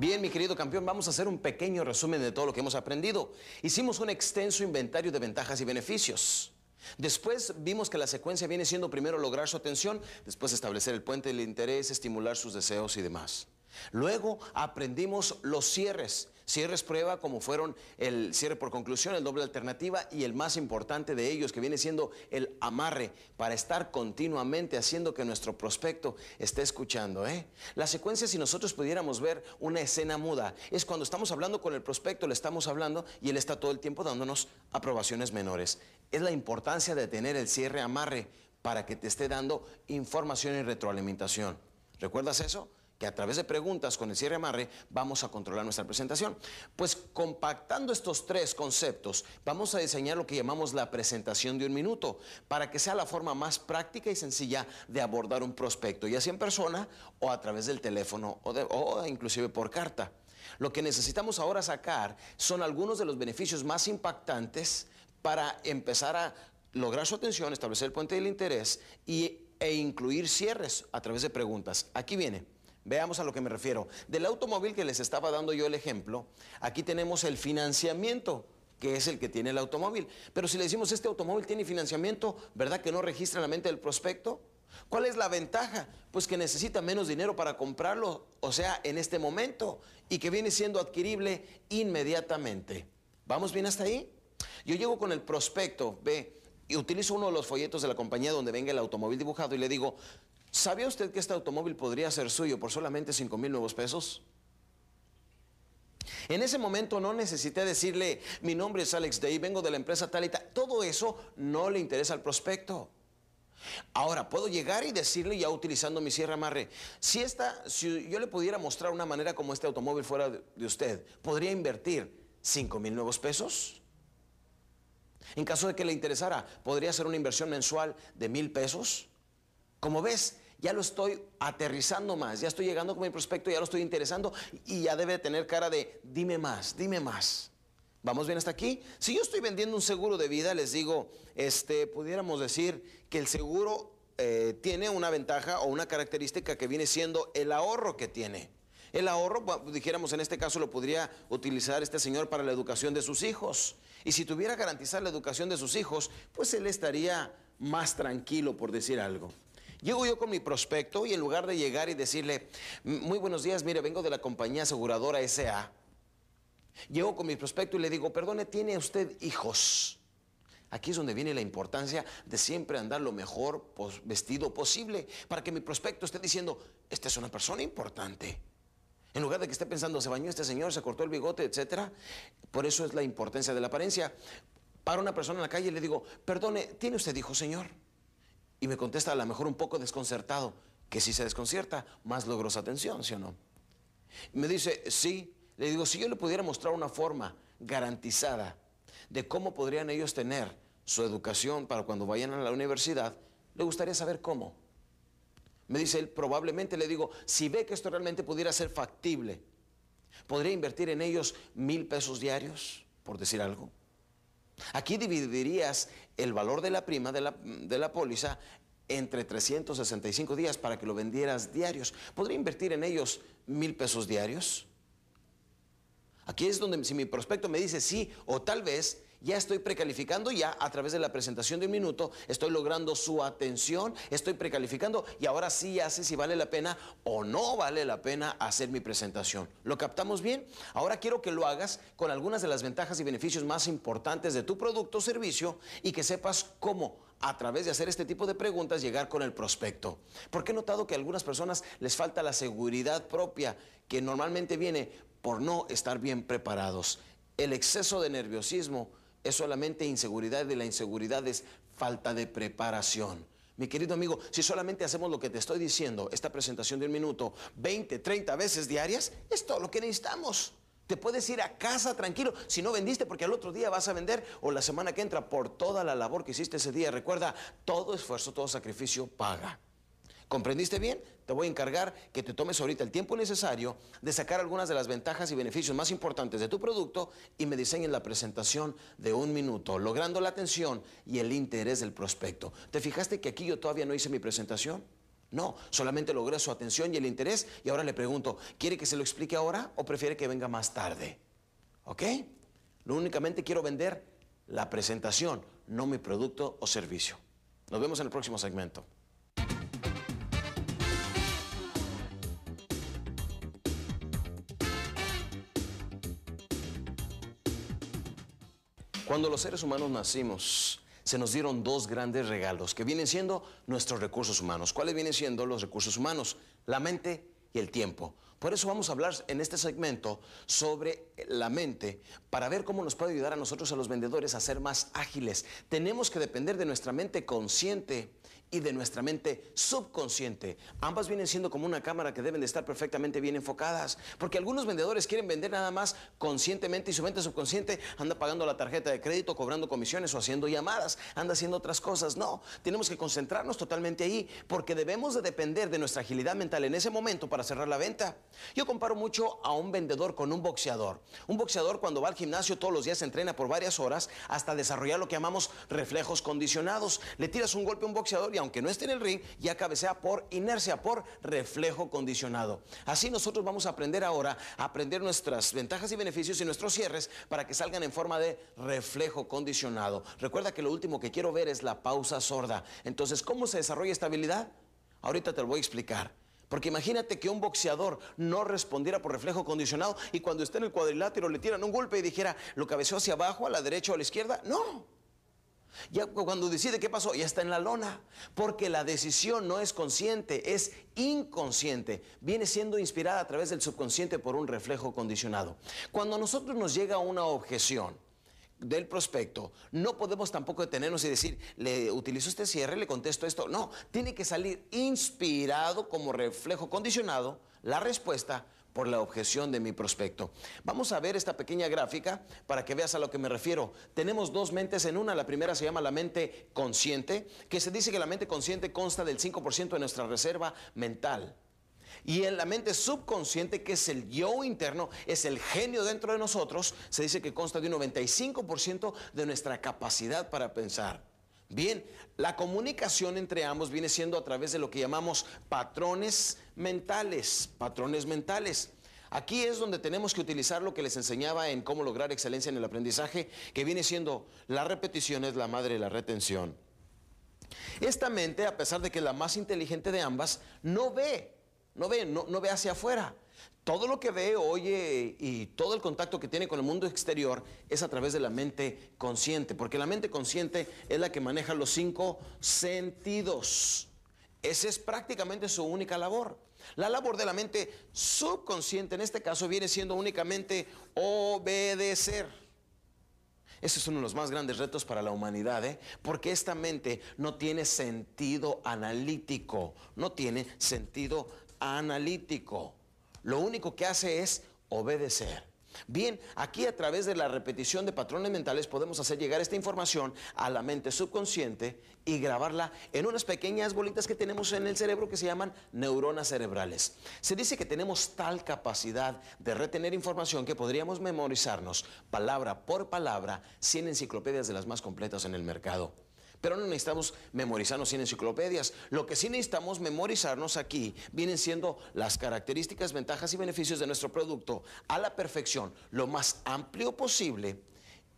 Bien, mi querido campeón, vamos a hacer un pequeño resumen de todo lo que hemos aprendido. Hicimos un extenso inventario de ventajas y beneficios. Después vimos que la secuencia viene siendo primero lograr su atención, después establecer el puente del interés, estimular sus deseos y demás. Luego aprendimos los cierres. Cierres prueba como fueron el cierre por conclusión, el doble alternativa y el más importante de ellos que viene siendo el amarre para estar continuamente haciendo que nuestro prospecto esté escuchando. ¿eh? La secuencia, si nosotros pudiéramos ver una escena muda, es cuando estamos hablando con el prospecto, le estamos hablando y él está todo el tiempo dándonos aprobaciones menores. Es la importancia de tener el cierre amarre para que te esté dando información y retroalimentación. ¿Recuerdas eso? Que a través de preguntas con el cierre amarre vamos a controlar nuestra presentación. Pues compactando estos tres conceptos, vamos a diseñar lo que llamamos la presentación de un minuto, para que sea la forma más práctica y sencilla de abordar un prospecto, ya sea en persona o a través del teléfono o, o inclusive por carta. Lo que necesitamos ahora sacar son algunos de los beneficios más impactantes para empezar a lograr su atención, establecer el puente del interés y, e incluir cierres a través de preguntas. Aquí viene. Veamos a lo que me refiero. Del automóvil que les estaba dando yo el ejemplo, aquí tenemos el financiamiento que es el que tiene el automóvil. Pero si le decimos, este automóvil tiene financiamiento, ¿verdad que no registra en la mente del prospecto? ¿Cuál es la ventaja? Pues que necesita menos dinero para comprarlo, o sea, en este momento, y que viene siendo adquirible inmediatamente. ¿Vamos bien hasta ahí? Yo llego con el prospecto, ve, y utilizo uno de los folletos de la compañía donde venga el automóvil dibujado y le digo, ¿Sabía usted que este automóvil podría ser suyo por solamente 5 mil nuevos pesos? En ese momento no necesité decirle, mi nombre es Alex Day, vengo de la empresa tal y tal. Todo eso no le interesa al prospecto. Ahora, puedo llegar y decirle, ya utilizando mi sierra amarre, si, esta, si yo le pudiera mostrar una manera como este automóvil fuera de usted, ¿podría invertir 5 mil nuevos pesos? En caso de que le interesara, ¿podría hacer una inversión mensual de mil pesos? Como ves, ya lo estoy aterrizando más, ya estoy llegando con mi prospecto, ya lo estoy interesando y ya debe tener cara de dime más, dime más. ¿Vamos bien hasta aquí? Si yo estoy vendiendo un seguro de vida, les digo, este, pudiéramos decir que el seguro eh, tiene una ventaja o una característica que viene siendo el ahorro que tiene. El ahorro, dijéramos en este caso, lo podría utilizar este señor para la educación de sus hijos. Y si tuviera garantizar la educación de sus hijos, pues él estaría más tranquilo, por decir algo. Llego yo con mi prospecto y en lugar de llegar y decirle, muy buenos días, mire, vengo de la compañía aseguradora SA. Llego con mi prospecto y le digo, perdone, ¿tiene usted hijos? Aquí es donde viene la importancia de siempre andar lo mejor vestido posible para que mi prospecto esté diciendo, esta es una persona importante. En lugar de que esté pensando, se bañó este señor, se cortó el bigote, etc. Por eso es la importancia de la apariencia. Para una persona en la calle le digo, perdone, ¿tiene usted hijos, señor? Y me contesta a lo mejor un poco desconcertado, que si se desconcierta, más logro su atención, ¿sí o no? me dice, sí. Le digo, si yo le pudiera mostrar una forma garantizada de cómo podrían ellos tener su educación para cuando vayan a la universidad, le gustaría saber cómo. Me dice él, probablemente le digo, si ve que esto realmente pudiera ser factible, ¿podría invertir en ellos mil pesos diarios, por decir algo? Aquí dividirías el valor de la prima de la, de la póliza entre 365 días para que lo vendieras diarios. ¿Podría invertir en ellos mil pesos diarios? Aquí es donde si mi prospecto me dice sí o tal vez, ya estoy precalificando ya a través de la presentación de un minuto, estoy logrando su atención, estoy precalificando y ahora sí ya sé si vale la pena o no vale la pena hacer mi presentación. ¿Lo captamos bien? Ahora quiero que lo hagas con algunas de las ventajas y beneficios más importantes de tu producto o servicio y que sepas cómo a través de hacer este tipo de preguntas llegar con el prospecto. Porque he notado que a algunas personas les falta la seguridad propia que normalmente viene por no estar bien preparados. El exceso de nerviosismo es solamente inseguridad y la inseguridad es falta de preparación. Mi querido amigo, si solamente hacemos lo que te estoy diciendo, esta presentación de un minuto, 20, 30 veces diarias, es todo lo que necesitamos. Te puedes ir a casa tranquilo si no vendiste porque al otro día vas a vender o la semana que entra por toda la labor que hiciste ese día. Recuerda, todo esfuerzo, todo sacrificio paga. ¿Comprendiste bien? Te voy a encargar que te tomes ahorita el tiempo necesario de sacar algunas de las ventajas y beneficios más importantes de tu producto y me diseñen la presentación de un minuto, logrando la atención y el interés del prospecto. ¿Te fijaste que aquí yo todavía no hice mi presentación? No, solamente logré su atención y el interés y ahora le pregunto, ¿quiere que se lo explique ahora o prefiere que venga más tarde? ¿Ok? Lo únicamente quiero vender la presentación, no mi producto o servicio. Nos vemos en el próximo segmento. Cuando los seres humanos nacimos, se nos dieron dos grandes regalos que vienen siendo nuestros recursos humanos. ¿Cuáles vienen siendo los recursos humanos? La mente y el tiempo. Por eso vamos a hablar en este segmento sobre la mente para ver cómo nos puede ayudar a nosotros, a los vendedores, a ser más ágiles. Tenemos que depender de nuestra mente consciente y de nuestra mente subconsciente. Ambas vienen siendo como una cámara que deben de estar perfectamente bien enfocadas, porque algunos vendedores quieren vender nada más conscientemente y su mente subconsciente anda pagando la tarjeta de crédito, cobrando comisiones o haciendo llamadas, anda haciendo otras cosas. No, tenemos que concentrarnos totalmente ahí, porque debemos de depender de nuestra agilidad mental en ese momento para cerrar la venta. Yo comparo mucho a un vendedor con un boxeador. Un boxeador cuando va al gimnasio todos los días se entrena por varias horas hasta desarrollar lo que llamamos reflejos condicionados. Le tiras un golpe a un boxeador y aunque no esté en el ring, ya cabecea por inercia, por reflejo condicionado. Así nosotros vamos a aprender ahora a aprender nuestras ventajas y beneficios y nuestros cierres para que salgan en forma de reflejo condicionado. Recuerda que lo último que quiero ver es la pausa sorda. Entonces, ¿cómo se desarrolla esta habilidad? Ahorita te lo voy a explicar. Porque imagínate que un boxeador no respondiera por reflejo condicionado y cuando esté en el cuadrilátero le tiran un golpe y dijera, ¿lo cabeceó hacia abajo, a la derecha o a la izquierda? No. Ya cuando decide qué pasó, ya está en la lona. Porque la decisión no es consciente, es inconsciente. Viene siendo inspirada a través del subconsciente por un reflejo condicionado. Cuando a nosotros nos llega una objeción, del prospecto, no podemos tampoco detenernos y decir, le utilizo este cierre, le contesto esto. No, tiene que salir inspirado como reflejo condicionado la respuesta por la objeción de mi prospecto. Vamos a ver esta pequeña gráfica para que veas a lo que me refiero. Tenemos dos mentes en una. La primera se llama la mente consciente, que se dice que la mente consciente consta del 5% de nuestra reserva mental. Y en la mente subconsciente, que es el yo interno, es el genio dentro de nosotros, se dice que consta de un 95% de nuestra capacidad para pensar. Bien, la comunicación entre ambos viene siendo a través de lo que llamamos patrones mentales, patrones mentales. Aquí es donde tenemos que utilizar lo que les enseñaba en cómo lograr excelencia en el aprendizaje, que viene siendo la repetición es la madre de la retención. Esta mente, a pesar de que es la más inteligente de ambas, no ve, no ve, no, no ve hacia afuera todo lo que ve, oye y todo el contacto que tiene con el mundo exterior es a través de la mente consciente, porque la mente consciente es la que maneja los cinco sentidos. Esa es prácticamente su única labor. La labor de la mente subconsciente en este caso viene siendo únicamente obedecer. Ese es uno de los más grandes retos para la humanidad, ¿eh? porque esta mente no tiene sentido analítico, no tiene sentido analítico. Lo único que hace es obedecer. Bien, aquí a través de la repetición de patrones mentales podemos hacer llegar esta información a la mente subconsciente y grabarla en unas pequeñas bolitas que tenemos en el cerebro que se llaman neuronas cerebrales. Se dice que tenemos tal capacidad de retener información que podríamos memorizarnos palabra por palabra 100 enciclopedias de las más completas en el mercado. Pero no necesitamos memorizarnos sin enciclopedias. Lo que sí necesitamos memorizarnos aquí vienen siendo las características, ventajas y beneficios de nuestro producto a la perfección, lo más amplio posible.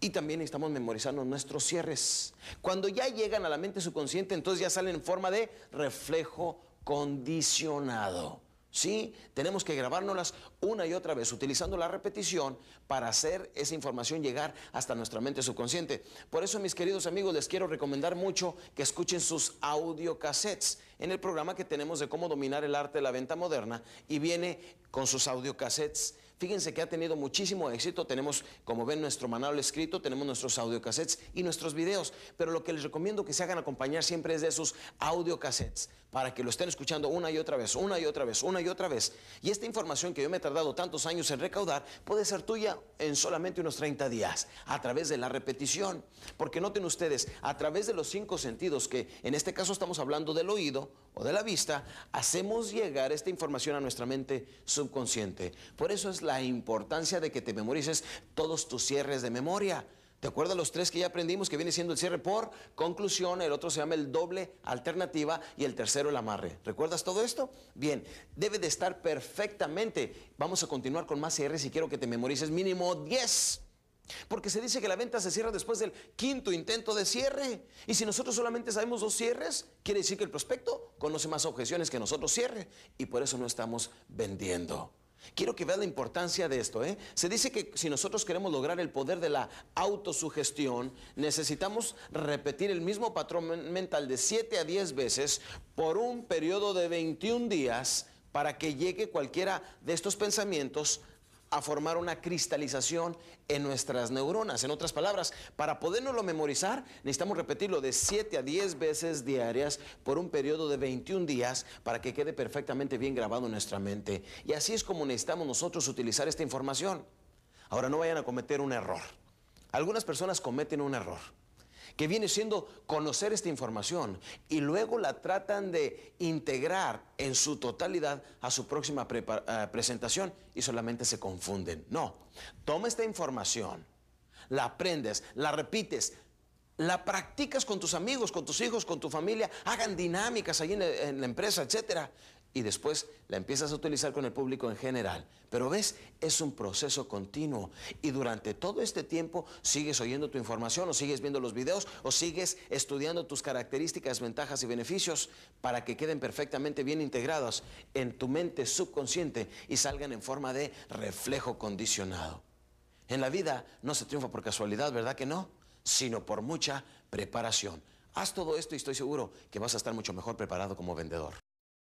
Y también necesitamos memorizarnos nuestros cierres. Cuando ya llegan a la mente subconsciente, entonces ya salen en forma de reflejo condicionado. Sí, tenemos que grabárnoslas una y otra vez, utilizando la repetición para hacer esa información llegar hasta nuestra mente subconsciente. Por eso, mis queridos amigos, les quiero recomendar mucho que escuchen sus audiocassettes en el programa que tenemos de cómo dominar el arte de la venta moderna y viene con sus audiocassettes Fíjense que ha tenido muchísimo éxito. Tenemos, como ven, nuestro manual escrito, tenemos nuestros audiocassettes y nuestros videos. Pero lo que les recomiendo que se hagan acompañar siempre es de esos audiocassettes para que lo estén escuchando una y otra vez, una y otra vez, una y otra vez. Y esta información que yo me he tardado tantos años en recaudar puede ser tuya en solamente unos 30 días a través de la repetición. Porque noten ustedes, a través de los cinco sentidos, que en este caso estamos hablando del oído o de la vista, hacemos llegar esta información a nuestra mente subconsciente. Por eso es la importancia de que te memorices todos tus cierres de memoria. ¿Te acuerdas los tres que ya aprendimos que viene siendo el cierre por conclusión, el otro se llama el doble alternativa y el tercero el amarre? ¿Recuerdas todo esto? Bien, debe de estar perfectamente. Vamos a continuar con más cierres y quiero que te memorices mínimo 10. Porque se dice que la venta se cierra después del quinto intento de cierre. Y si nosotros solamente sabemos dos cierres, quiere decir que el prospecto conoce más objeciones que nosotros cierre. Y por eso no estamos vendiendo. Quiero que veas la importancia de esto. ¿eh? Se dice que si nosotros queremos lograr el poder de la autosugestión, necesitamos repetir el mismo patrón mental de 7 a 10 veces por un periodo de 21 días para que llegue cualquiera de estos pensamientos a formar una cristalización en nuestras neuronas. En otras palabras, para podernoslo memorizar, necesitamos repetirlo de 7 a 10 veces diarias por un periodo de 21 días para que quede perfectamente bien grabado en nuestra mente. Y así es como necesitamos nosotros utilizar esta información. Ahora, no vayan a cometer un error. Algunas personas cometen un error que viene siendo conocer esta información y luego la tratan de integrar en su totalidad a su próxima eh, presentación y solamente se confunden. No, toma esta información, la aprendes, la repites, la practicas con tus amigos, con tus hijos, con tu familia, hagan dinámicas ahí en, en la empresa, etcétera y después la empiezas a utilizar con el público en general. Pero ves, es un proceso continuo y durante todo este tiempo sigues oyendo tu información o sigues viendo los videos o sigues estudiando tus características, ventajas y beneficios para que queden perfectamente bien integrados en tu mente subconsciente y salgan en forma de reflejo condicionado. En la vida no se triunfa por casualidad, ¿verdad que no? Sino por mucha preparación. Haz todo esto y estoy seguro que vas a estar mucho mejor preparado como vendedor.